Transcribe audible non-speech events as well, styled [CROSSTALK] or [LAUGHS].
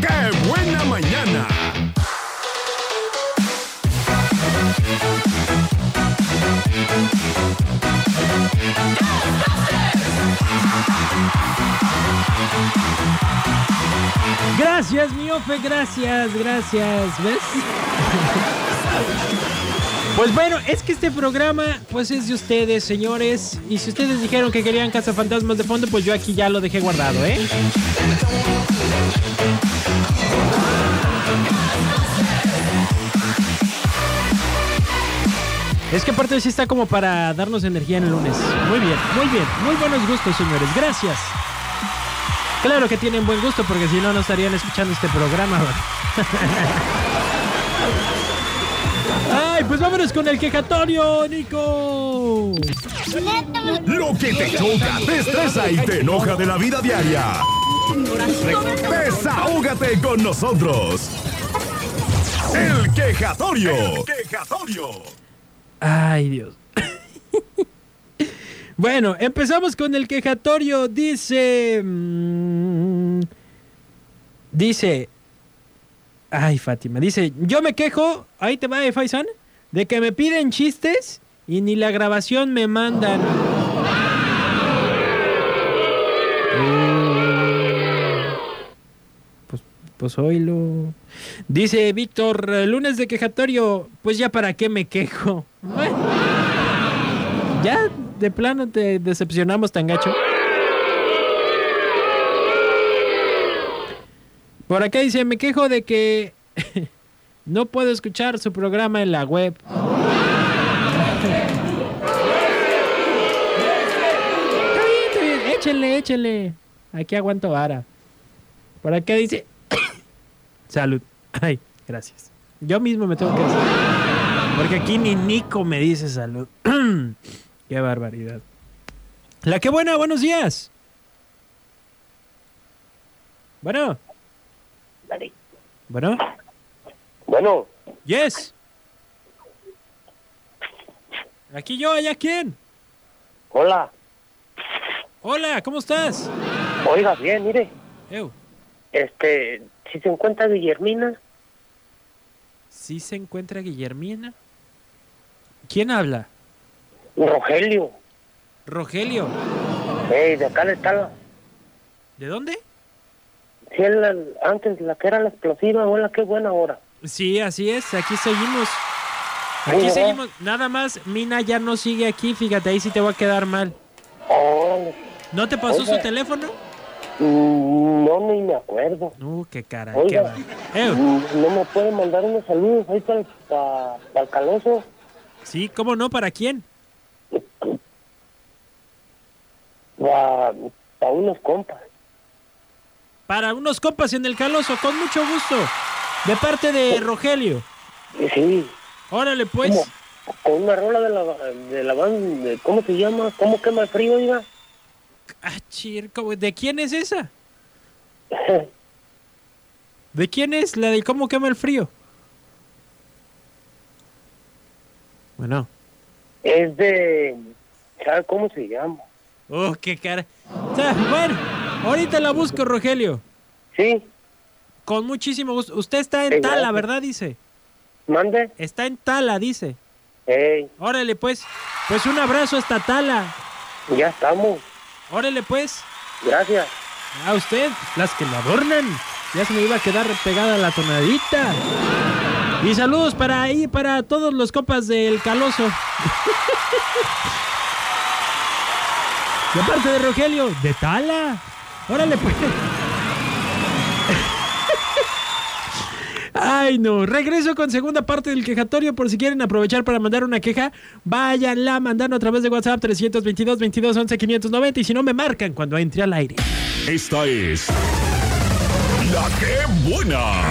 ¡Qué buena mañana! Gracias, miofe, gracias, gracias. ¿Ves? [LAUGHS] Pues bueno, es que este programa pues es de ustedes, señores. Y si ustedes dijeron que querían cazafantasmas de fondo, pues yo aquí ya lo dejé guardado, ¿eh? Es que aparte sí está como para darnos energía en el lunes. Muy bien, muy bien. Muy buenos gustos, señores. Gracias. Claro que tienen buen gusto porque si no, no estarían escuchando este programa. [LAUGHS] Ay, pues vámonos con el quejatorio, Nico. Lo que te choca, te estresa y te enoja de la vida diaria. Desahógate con nosotros. El quejatorio. El quejatorio. Ay, Dios. [LAUGHS] bueno, empezamos con el quejatorio. Dice. mm, dice. Ay, Fátima. Dice: Yo me quejo. Ahí te va, eh, Faisan. De que me piden chistes y ni la grabación me mandan. Mm, Pues, pues oílo. Dice Víctor, lunes de quejatorio, pues ya para qué me quejo. [LAUGHS] Ya de plano te decepcionamos tan gacho. Por acá dice, me quejo de que [LAUGHS] no puedo escuchar su programa en la web. [LAUGHS] Échenle, échenle. Aquí aguanto vara. Por acá dice, [COUGHS] salud. [COUGHS] Ay, gracias. Yo mismo me tengo que decir. Porque aquí ni Nico me dice salud. [COUGHS] Qué barbaridad. La que buena, buenos días. Bueno. Bueno. Bueno, Yes. Aquí yo, allá quién. hola. Hola, ¿cómo estás? Oiga, bien, mire. Este, si se encuentra Guillermina, ¿sí se encuentra Guillermina? ¿Quién habla? Rogelio. Rogelio. Ey, de acá le está. ¿De dónde? Antes la que era la explosiva, hola, qué buena hora. Sí, así es, aquí seguimos. Aquí seguimos. Nada más, Mina ya no sigue aquí, fíjate, ahí sí te va a quedar mal. ¿No te pasó Oiga. su teléfono? Mm, No, ni me acuerdo. Uh, qué cara, Oiga. Eu, mm, no me puede mandar unos saludos ahí para para el caloso. sí, ¿cómo no? ¿Para quién? Para, para unos compas. Para unos compas en el caloso, con mucho gusto. De parte de Rogelio. Sí, Órale, pues. ¿cómo? Con una rola de la, de la banda, de- ¿cómo se llama? ¿Cómo quema el frío, oiga? Ah, chir, ¿cómo- ¿de quién es esa? [LAUGHS] ¿De quién es la de cómo quema el frío? Bueno. es de... ¿Sabe cómo se llama? Oh, qué cara. Ya, bueno, ahorita la busco, Rogelio. Sí, Con muchísimo gusto. Usted está en Sí, Tala. ¿verdad? Dice. mande. Está en Tala, dice. Ey, Órale, pues. Pues un abrazo hasta Tala. ya estamos. Órale, pues. Gracias. A usted, las que lo adornan. Ya se me iba a quedar pegada la tonadita. Y saludos para ahí, para todos los copas del Caloso. [LAUGHS] De parte de Rogelio, de Tala. Órale, pues. Ay, no. Regreso con segunda parte del quejatorio. Por si quieren aprovechar para mandar una queja, váyanla mandando a través de WhatsApp 322 22 11 590. Y si no, me marcan cuando entre al aire. Esta es la que buena.